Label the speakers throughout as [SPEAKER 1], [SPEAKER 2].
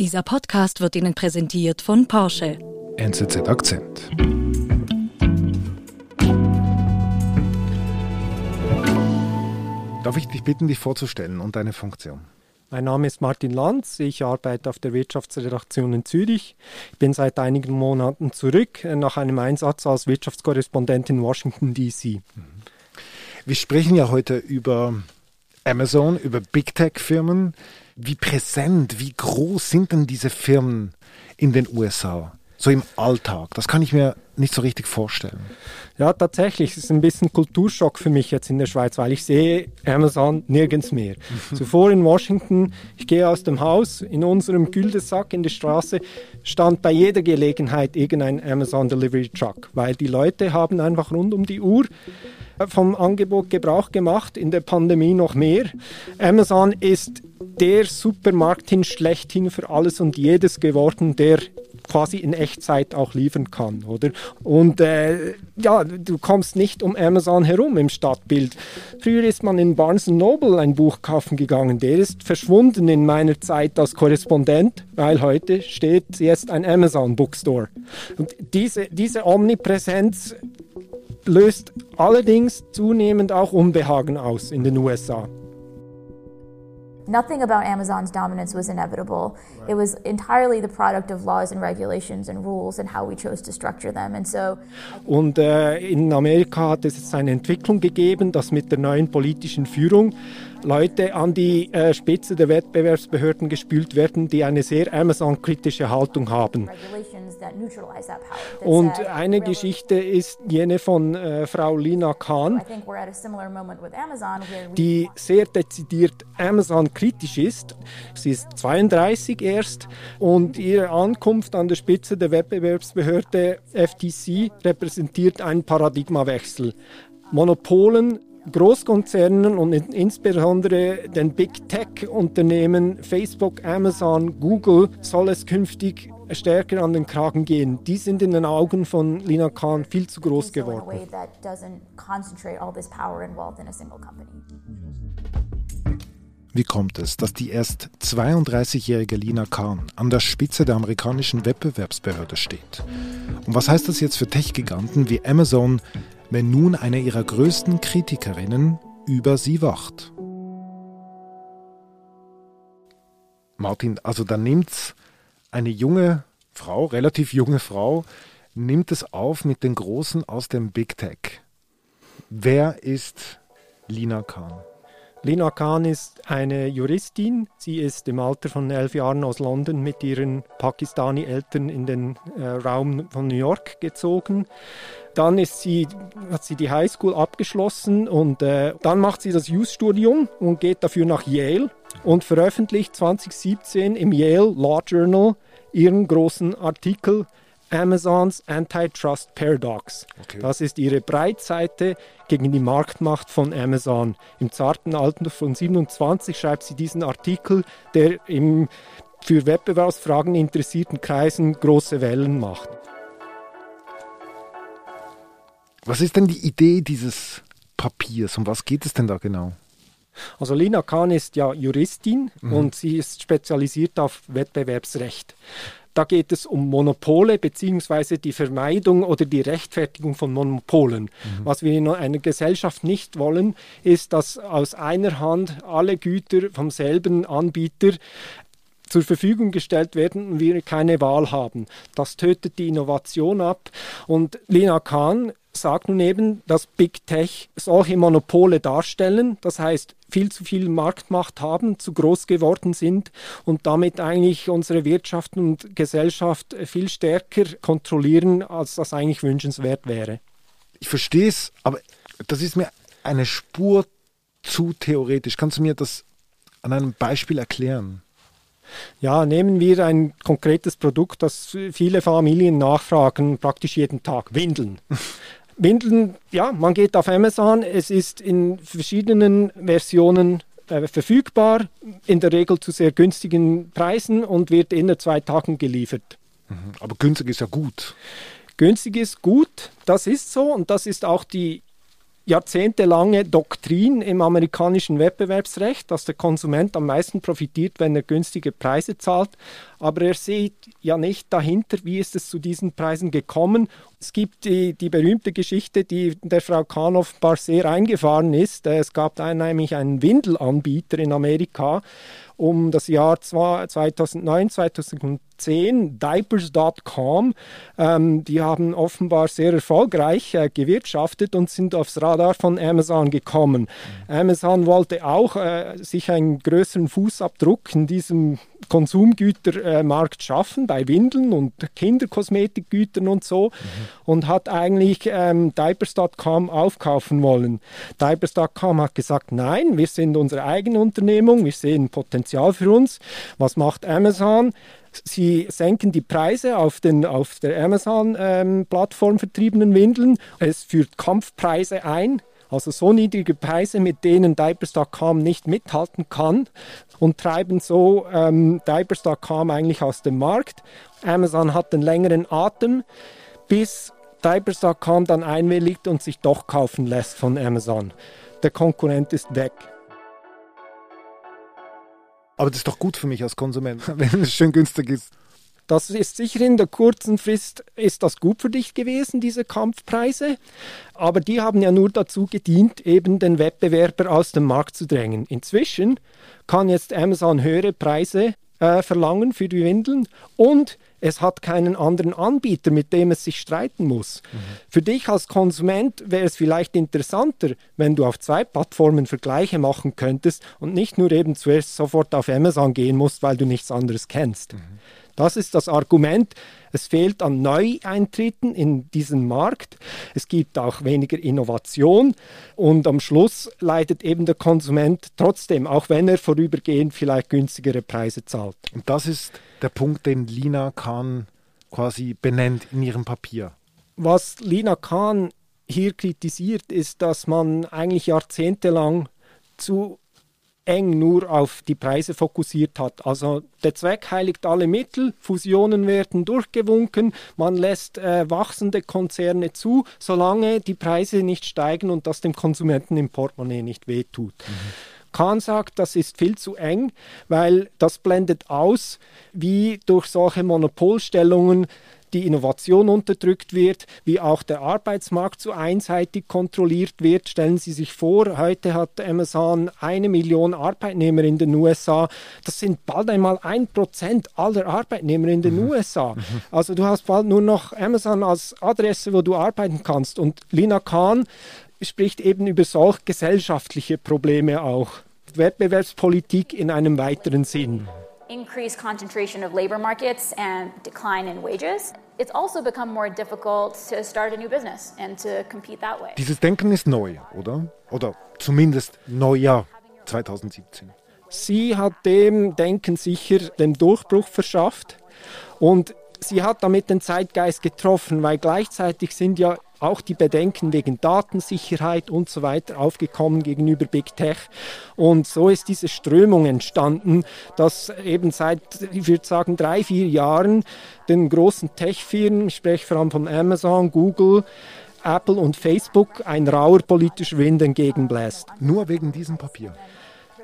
[SPEAKER 1] Dieser Podcast wird Ihnen präsentiert von Porsche.
[SPEAKER 2] NZZ Akzent. Darf ich dich bitten, dich vorzustellen und deine Funktion?
[SPEAKER 3] Mein Name ist Martin Lanz, ich arbeite auf der Wirtschaftsredaktion in Zürich. Ich bin seit einigen Monaten zurück äh, nach einem Einsatz als Wirtschaftskorrespondent in Washington, D.C.
[SPEAKER 2] Wir sprechen ja heute über Amazon, über Big Tech-Firmen. Wie präsent, wie groß sind denn diese Firmen in den USA? So im Alltag. Das kann ich mir nicht so richtig vorstellen.
[SPEAKER 3] Ja, tatsächlich. Es ist ein bisschen Kulturschock für mich jetzt in der Schweiz, weil ich sehe Amazon nirgends mehr. Zuvor in Washington, ich gehe aus dem Haus, in unserem Güldesack in der Straße stand bei jeder Gelegenheit irgendein Amazon Delivery Truck, weil die Leute haben einfach rund um die Uhr vom Angebot Gebrauch gemacht, in der Pandemie noch mehr. Amazon ist der Supermarkt hin schlechthin für alles und jedes geworden, der quasi in Echtzeit auch liefern kann, oder? Und äh, ja, du kommst nicht um Amazon herum im Stadtbild. Früher ist man in Barnes Noble ein Buch kaufen gegangen. Der ist verschwunden in meiner Zeit als Korrespondent, weil heute steht jetzt ein Amazon Bookstore. Und diese, diese Omnipräsenz löst allerdings zunehmend auch Unbehagen aus in den USA.
[SPEAKER 4] Nothing about Amazon's dominance was inevitable. Right. It was entirely the product of laws and regulations and rules and how we chose to structure them. And so
[SPEAKER 3] Und äh, in Amerika hat es eine Entwicklung gegeben, dass mit der neuen politischen Führung Leute an die äh, Spitze der Wettbewerbsbehörden gespült werden, die eine sehr Amazon-kritische Haltung haben. Und eine Geschichte ist jene von äh, Frau Lina Khan, die sehr dezidiert Amazon-kritisch ist. Sie ist 32 erst und ihre Ankunft an der Spitze der Wettbewerbsbehörde FTC repräsentiert einen Paradigmawechsel. Monopolen Großkonzernen und insbesondere den Big Tech-Unternehmen Facebook, Amazon, Google soll es künftig stärker an den Kragen gehen. Die sind in den Augen von Lina Khan viel zu groß geworden.
[SPEAKER 2] Wie kommt es, dass die erst 32-jährige Lina Khan an der Spitze der amerikanischen Wettbewerbsbehörde steht? Und was heißt das jetzt für Tech-Giganten wie Amazon, wenn nun eine ihrer größten Kritikerinnen über sie wacht. Martin, also da nimmt eine junge Frau, relativ junge Frau, nimmt es auf mit den Großen aus dem Big Tech. Wer ist Lina Khan?
[SPEAKER 3] Lina Khan ist eine Juristin. Sie ist im Alter von elf Jahren aus London mit ihren Pakistani-Eltern in den äh, Raum von New York gezogen. Dann ist sie, hat sie die Highschool abgeschlossen und äh, dann macht sie das Youth-Studium und geht dafür nach Yale und veröffentlicht 2017 im Yale Law Journal ihren großen Artikel Amazons Antitrust Paradox. Okay. Das ist ihre Breitseite gegen die Marktmacht von Amazon. Im zarten Alter von 27 schreibt sie diesen Artikel, der im für Wettbewerbsfragen interessierten Kreisen große Wellen macht.
[SPEAKER 2] Was ist denn die Idee dieses Papiers? Um was geht es denn da genau?
[SPEAKER 3] Also Lina Kahn ist ja Juristin mhm. und sie ist spezialisiert auf Wettbewerbsrecht. Da geht es um Monopole bzw. die Vermeidung oder die Rechtfertigung von Monopolen. Mhm. Was wir in einer Gesellschaft nicht wollen, ist, dass aus einer Hand alle Güter vom selben Anbieter zur Verfügung gestellt werden und wir keine Wahl haben. Das tötet die Innovation ab. Und Lina Kahn sagt nun eben, dass Big Tech solche Monopole darstellen, das heißt viel zu viel Marktmacht haben, zu groß geworden sind und damit eigentlich unsere Wirtschaft und Gesellschaft viel stärker kontrollieren, als das eigentlich wünschenswert wäre.
[SPEAKER 2] Ich verstehe es, aber das ist mir eine Spur zu theoretisch. Kannst du mir das an einem Beispiel erklären?
[SPEAKER 3] Ja, nehmen wir ein konkretes Produkt, das viele Familien nachfragen, praktisch jeden Tag, Windeln. Windeln, ja, man geht auf Amazon, es ist in verschiedenen Versionen äh, verfügbar, in der Regel zu sehr günstigen Preisen und wird in zwei Tagen geliefert.
[SPEAKER 2] Mhm, aber günstig ist ja gut.
[SPEAKER 3] Günstig ist gut, das ist so und das ist auch die jahrzehntelange Doktrin im amerikanischen Wettbewerbsrecht, dass der Konsument am meisten profitiert, wenn er günstige Preise zahlt. Aber er sieht ja nicht dahinter, wie ist es zu diesen Preisen gekommen. Es gibt die, die berühmte Geschichte, die der Frau Kahn offenbar sehr eingefahren ist. Es gab nämlich einen Windelanbieter in Amerika um das Jahr 2009, 2010 10, Diapers.com. Ähm, die haben offenbar sehr erfolgreich äh, gewirtschaftet und sind aufs Radar von Amazon gekommen. Mhm. Amazon wollte auch äh, sich einen größeren Fußabdruck in diesem Konsumgütermarkt äh, schaffen, bei Windeln und Kinderkosmetikgütern und so, mhm. und hat eigentlich ähm, Diapers.com aufkaufen wollen. Diapers.com hat gesagt, nein, wir sind unsere eigene Unternehmung, wir sehen Potenzial für uns. Was macht Amazon? Sie senken die Preise auf den auf der Amazon-Plattform ähm, vertriebenen Windeln. Es führt Kampfpreise ein. Also so niedrige Preise, mit denen Diapers.com nicht mithalten kann und treiben so ähm, Diapers.com eigentlich aus dem Markt. Amazon hat den längeren Atem, bis Diapers.com dann einwilligt und sich doch kaufen lässt von Amazon. Der Konkurrent ist weg.
[SPEAKER 2] Aber das ist doch gut für mich als Konsument, wenn es schön günstig ist.
[SPEAKER 3] Das ist sicher in der kurzen Frist ist das gut für dich gewesen, diese Kampfpreise. Aber die haben ja nur dazu gedient, eben den Wettbewerber aus dem Markt zu drängen. Inzwischen kann jetzt Amazon höhere Preise äh, verlangen für die Windeln und es hat keinen anderen Anbieter, mit dem es sich streiten muss. Mhm. Für dich als Konsument wäre es vielleicht interessanter, wenn du auf zwei Plattformen Vergleiche machen könntest und nicht nur eben zuerst sofort auf Amazon gehen musst, weil du nichts anderes kennst. Mhm. Das ist das Argument. Es fehlt an Neueintritten in diesen Markt. Es gibt auch weniger Innovation und am Schluss leidet eben der Konsument trotzdem, auch wenn er vorübergehend vielleicht günstigere Preise zahlt.
[SPEAKER 2] Und das ist der Punkt, den Lina Kahn quasi benennt in ihrem Papier.
[SPEAKER 3] Was Lina Kahn hier kritisiert, ist, dass man eigentlich jahrzehntelang zu eng nur auf die Preise fokussiert hat. Also der Zweck heiligt alle Mittel, Fusionen werden durchgewunken, man lässt äh, wachsende Konzerne zu, solange die Preise nicht steigen und das dem Konsumenten im Portemonnaie nicht wehtut. Mhm. Kahn sagt, das ist viel zu eng, weil das blendet aus, wie durch solche Monopolstellungen die Innovation unterdrückt wird, wie auch der Arbeitsmarkt so einseitig kontrolliert wird. Stellen Sie sich vor, heute hat Amazon eine Million Arbeitnehmer in den USA. Das sind bald einmal ein Prozent aller Arbeitnehmer in den mhm. USA. Mhm. Also du hast bald nur noch Amazon als Adresse, wo du arbeiten kannst. Und Lina Kahn spricht eben über solch gesellschaftliche Probleme auch. Wettbewerbspolitik in einem weiteren Sinn.
[SPEAKER 4] Increased concentration of labor markets and decline in wages it's also become more difficult to start a new business and to compete that way.
[SPEAKER 2] Dieses Denken ist neu, oder? Oder zumindest Neujahr 2017.
[SPEAKER 3] Sie hat dem Denken sicher den Durchbruch verschafft und sie hat damit den Zeitgeist getroffen, weil gleichzeitig sind ja auch die Bedenken wegen Datensicherheit und so weiter aufgekommen gegenüber Big Tech. Und so ist diese Strömung entstanden, dass eben seit, ich würde sagen, drei, vier Jahren den großen Tech-Firmen, ich spreche vor allem von Amazon, Google, Apple und Facebook, ein rauer politischer Wind entgegenbläst.
[SPEAKER 2] Nur wegen diesem Papier.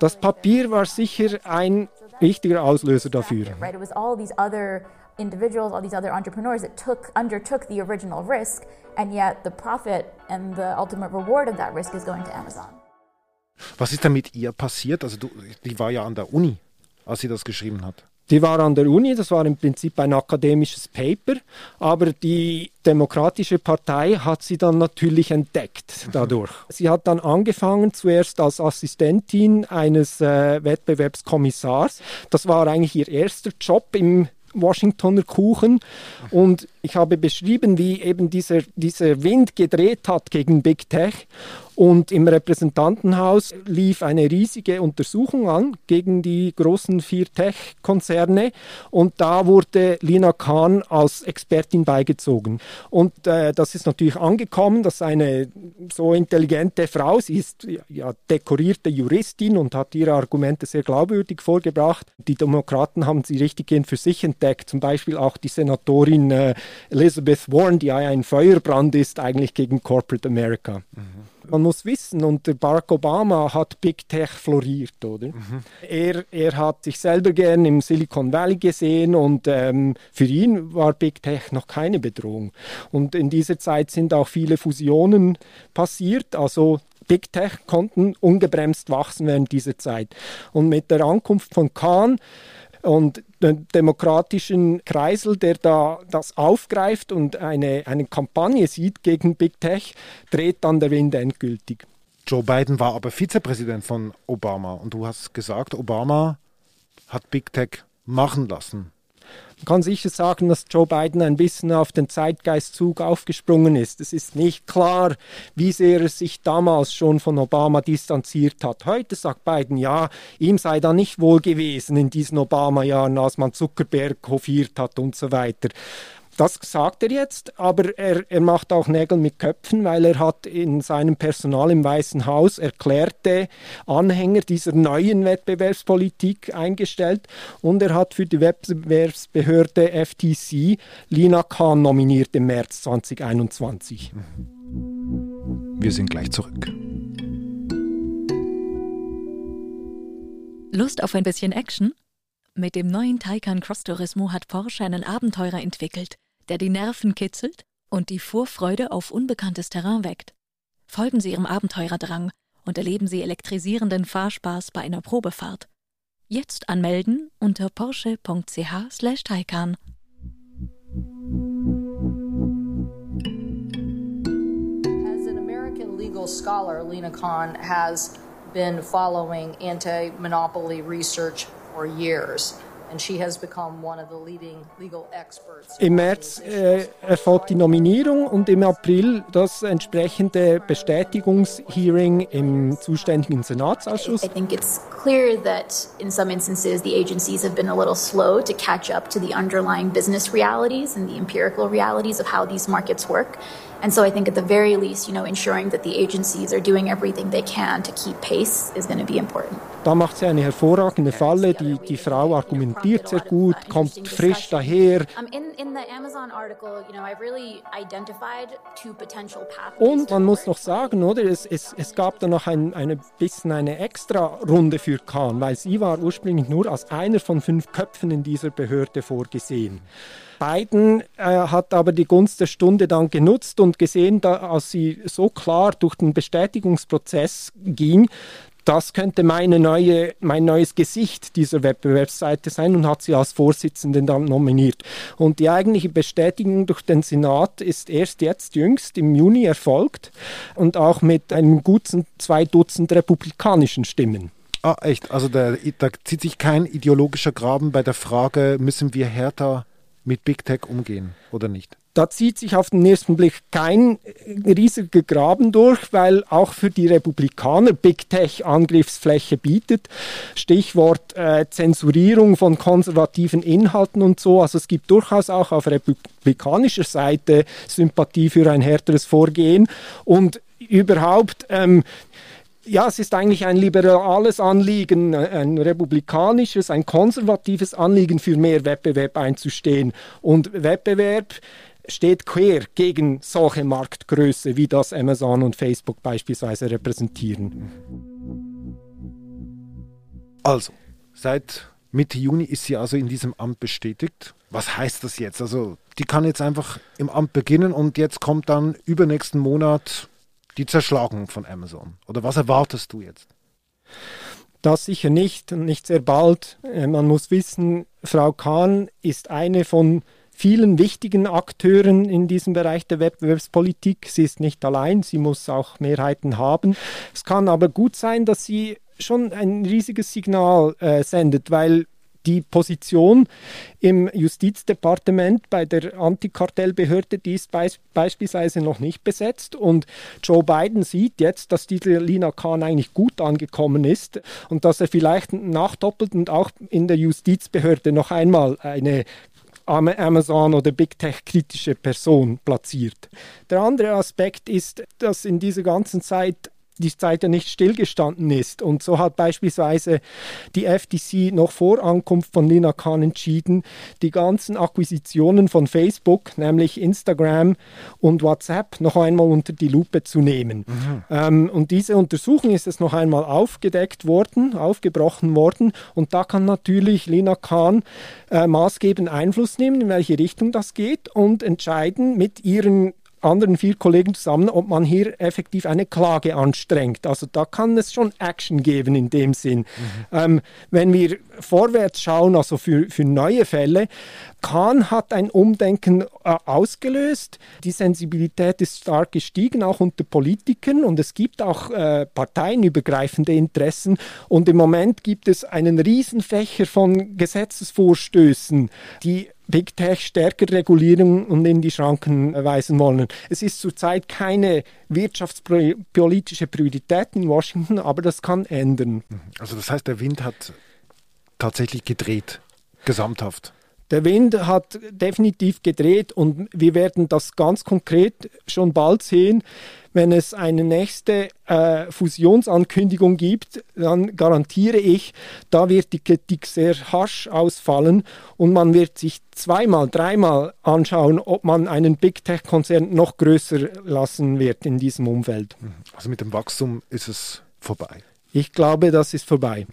[SPEAKER 3] Das Papier war sicher ein wichtiger Auslöser dafür.
[SPEAKER 4] Individuals, all these other entrepreneurs that took undertook the original risk and yet the profit and the ultimate reward of that risk is going to Amazon.
[SPEAKER 2] Was ist denn mit ihr passiert? Also du, die war ja an der Uni, als sie das geschrieben hat.
[SPEAKER 3] Die war an der Uni, das war im Prinzip ein akademisches Paper, aber die Demokratische Partei hat sie dann natürlich entdeckt dadurch. sie hat dann angefangen zuerst als Assistentin eines äh, Wettbewerbskommissars. Das war eigentlich ihr erster Job im Washingtoner Kuchen. Und ich habe beschrieben, wie eben dieser, dieser Wind gedreht hat gegen Big Tech. Und im Repräsentantenhaus lief eine riesige Untersuchung an gegen die großen vier Tech-Konzerne. Und da wurde Lina Kahn als Expertin beigezogen. Und äh, das ist natürlich angekommen, dass eine so intelligente Frau, sie ist ja dekorierte Juristin und hat ihre Argumente sehr glaubwürdig vorgebracht. Die Demokraten haben sie richtiggehend für sich entdeckt. Zum Beispiel auch die Senatorin äh, Elizabeth Warren, die ein Feuerbrand ist eigentlich gegen Corporate America.
[SPEAKER 2] Mhm.
[SPEAKER 3] Man muss wissen, unter Barack Obama hat Big Tech floriert, oder? Mhm. Er, er hat sich selber gern im Silicon Valley gesehen und ähm, für ihn war Big Tech noch keine Bedrohung. Und in dieser Zeit sind auch viele Fusionen passiert, also Big Tech konnten ungebremst wachsen während dieser Zeit. Und mit der Ankunft von Khan und den demokratischen Kreisel, der da das aufgreift und eine, eine Kampagne sieht gegen Big Tech, dreht dann der Wind endgültig.
[SPEAKER 2] Joe Biden war aber Vizepräsident von Obama und du hast gesagt, Obama hat Big Tech machen lassen.
[SPEAKER 3] Man kann sicher sagen, dass Joe Biden ein bisschen auf den Zeitgeistzug aufgesprungen ist. Es ist nicht klar, wie sehr er sich damals schon von Obama distanziert hat. Heute sagt Biden, ja, ihm sei da nicht wohl gewesen in diesen Obama-Jahren, als man Zuckerberg hofiert hat und so weiter. Das sagt er jetzt, aber er, er macht auch Nägel mit Köpfen, weil er hat in seinem Personal im Weißen Haus erklärte Anhänger dieser neuen Wettbewerbspolitik eingestellt und er hat für die Wettbewerbsbehörde FTC Lina Khan nominiert im März 2021.
[SPEAKER 2] Wir sind gleich zurück.
[SPEAKER 1] Lust auf ein bisschen Action? Mit dem neuen Taycan Cross Turismo hat Porsche einen Abenteurer entwickelt, der die Nerven kitzelt und die Vorfreude auf unbekanntes Terrain weckt. Folgen Sie Ihrem Abenteurerdrang und erleben Sie elektrisierenden Fahrspaß bei einer Probefahrt. Jetzt anmelden unter porsche.ch/taycan.
[SPEAKER 5] As an American legal scholar, Lena Khan has been following anti-monopoly research for years.
[SPEAKER 3] Im März äh, erfolgt die Nominierung und im April das entsprechende Bestätigungshearing im zuständigen Senatsausschuss.
[SPEAKER 4] I think it's clear that in some instances the agencies have been a little slow to catch up to the underlying business realities and the empirical realities of how these markets work. And so I think at the very least, you know, ensuring that the agencies are doing everything they can to keep pace is going to be important.
[SPEAKER 3] Da macht sie eine hervorragende Falle. Die, die Frau argumentiert sehr gut, kommt frisch daher. Und man muss noch sagen, oder, es, es, es gab da noch ein, eine bisschen eine extra Runde für Kahn, weil sie war ursprünglich nur als einer von fünf Köpfen in dieser Behörde vorgesehen. Biden äh, hat aber die Gunst der Stunde dann genutzt und gesehen, da, als sie so klar durch den Bestätigungsprozess ging, das könnte meine neue, mein neues Gesicht dieser Wettbewerbsseite sein und hat sie als Vorsitzenden dann nominiert. Und die eigentliche Bestätigung durch den Senat ist erst jetzt jüngst im Juni erfolgt und auch mit einem guten zwei Dutzend republikanischen Stimmen.
[SPEAKER 2] Ah, echt? Also da, da zieht sich kein ideologischer Graben bei der Frage, müssen wir härter mit Big Tech umgehen oder nicht?
[SPEAKER 3] Da zieht sich auf den ersten Blick kein riesiger Graben durch, weil auch für die Republikaner Big Tech Angriffsfläche bietet. Stichwort äh, Zensurierung von konservativen Inhalten und so. Also es gibt durchaus auch auf republikanischer Seite Sympathie für ein härteres Vorgehen und überhaupt ähm, ja, es ist eigentlich ein liberales Anliegen, ein republikanisches, ein konservatives Anliegen für mehr Wettbewerb einzustehen. Und Wettbewerb steht quer gegen solche Marktgröße, wie das Amazon und Facebook beispielsweise repräsentieren.
[SPEAKER 2] Also, seit Mitte Juni ist sie also in diesem Amt bestätigt. Was heißt das jetzt? Also, die kann jetzt einfach im Amt beginnen und jetzt kommt dann übernächsten Monat die Zerschlagung von Amazon? Oder was erwartest du jetzt?
[SPEAKER 3] Das sicher nicht und nicht sehr bald. Äh, man muss wissen, Frau Kahn ist eine von vielen wichtigen Akteuren in diesem Bereich der Wettbewerbspolitik. Sie ist nicht allein, sie muss auch Mehrheiten haben. Es kann aber gut sein, dass sie schon ein riesiges Signal äh, sendet, weil die Position im Justizdepartement bei der Antikartellbehörde, die ist beis beispielsweise noch nicht besetzt. Und Joe Biden sieht jetzt, dass diese Lina Khan eigentlich gut angekommen ist und dass er vielleicht nachdoppelt und auch in der Justizbehörde noch einmal eine Amazon oder Big Tech kritische Person platziert. Der andere Aspekt ist, dass in dieser ganzen Zeit die Zeit ja nicht stillgestanden ist. Und so hat beispielsweise die FTC noch vor Ankunft von Lina Khan entschieden, die ganzen Akquisitionen von Facebook, nämlich Instagram und WhatsApp, noch einmal unter die Lupe zu nehmen. Mhm. Ähm, und diese Untersuchung ist es noch einmal aufgedeckt worden, aufgebrochen worden. Und da kann natürlich Lina Khan äh, maßgebend Einfluss nehmen, in welche Richtung das geht und entscheiden mit ihren anderen vier Kollegen zusammen, ob man hier effektiv eine Klage anstrengt. Also da kann es schon Action geben in dem Sinn. Mhm. Ähm, wenn wir vorwärts schauen, also für, für neue Fälle, Kahn hat ein Umdenken äh, ausgelöst. Die Sensibilität ist stark gestiegen, auch unter Politikern. Und es gibt auch äh, parteienübergreifende Interessen. Und im Moment gibt es einen Riesenfächer von Gesetzesvorstößen, die Big Tech stärker regulieren und in die Schranken weisen wollen. Es ist zurzeit keine wirtschaftspolitische Priorität in Washington, aber das kann ändern.
[SPEAKER 2] Also das heißt, der Wind hat tatsächlich gedreht, gesamthaft.
[SPEAKER 3] Der Wind hat definitiv gedreht und wir werden das ganz konkret schon bald sehen. Wenn es eine nächste äh, Fusionsankündigung gibt, dann garantiere ich, da wird die Kritik sehr harsch ausfallen und man wird sich zweimal, dreimal anschauen, ob man einen Big Tech-Konzern noch größer lassen wird in diesem Umfeld.
[SPEAKER 2] Also mit dem Wachstum ist es vorbei.
[SPEAKER 3] Ich glaube, das ist vorbei.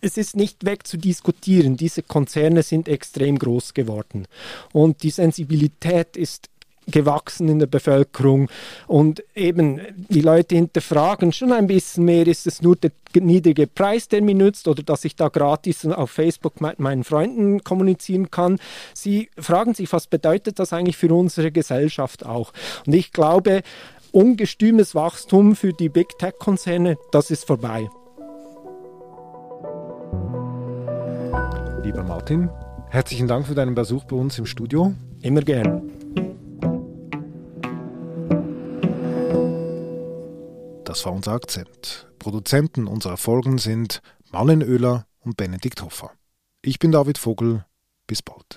[SPEAKER 3] Es ist nicht wegzudiskutieren. Diese Konzerne sind extrem groß geworden. Und die Sensibilität ist gewachsen in der Bevölkerung und eben die Leute hinterfragen schon ein bisschen mehr, ist es nur der niedrige Preis, der mir nützt oder dass ich da gratis auf Facebook mit meinen Freunden kommunizieren kann. Sie fragen sich, was bedeutet das eigentlich für unsere Gesellschaft auch? Und ich glaube, ungestümes Wachstum für die Big Tech-Konzerne, das ist vorbei.
[SPEAKER 2] Lieber Martin, herzlichen Dank für deinen Besuch bei uns im Studio.
[SPEAKER 3] Immer gern.
[SPEAKER 2] Das war unser Akzent. Produzenten unserer Folgen sind Marlen Oehler und Benedikt Hoffer. Ich bin David Vogel. Bis bald.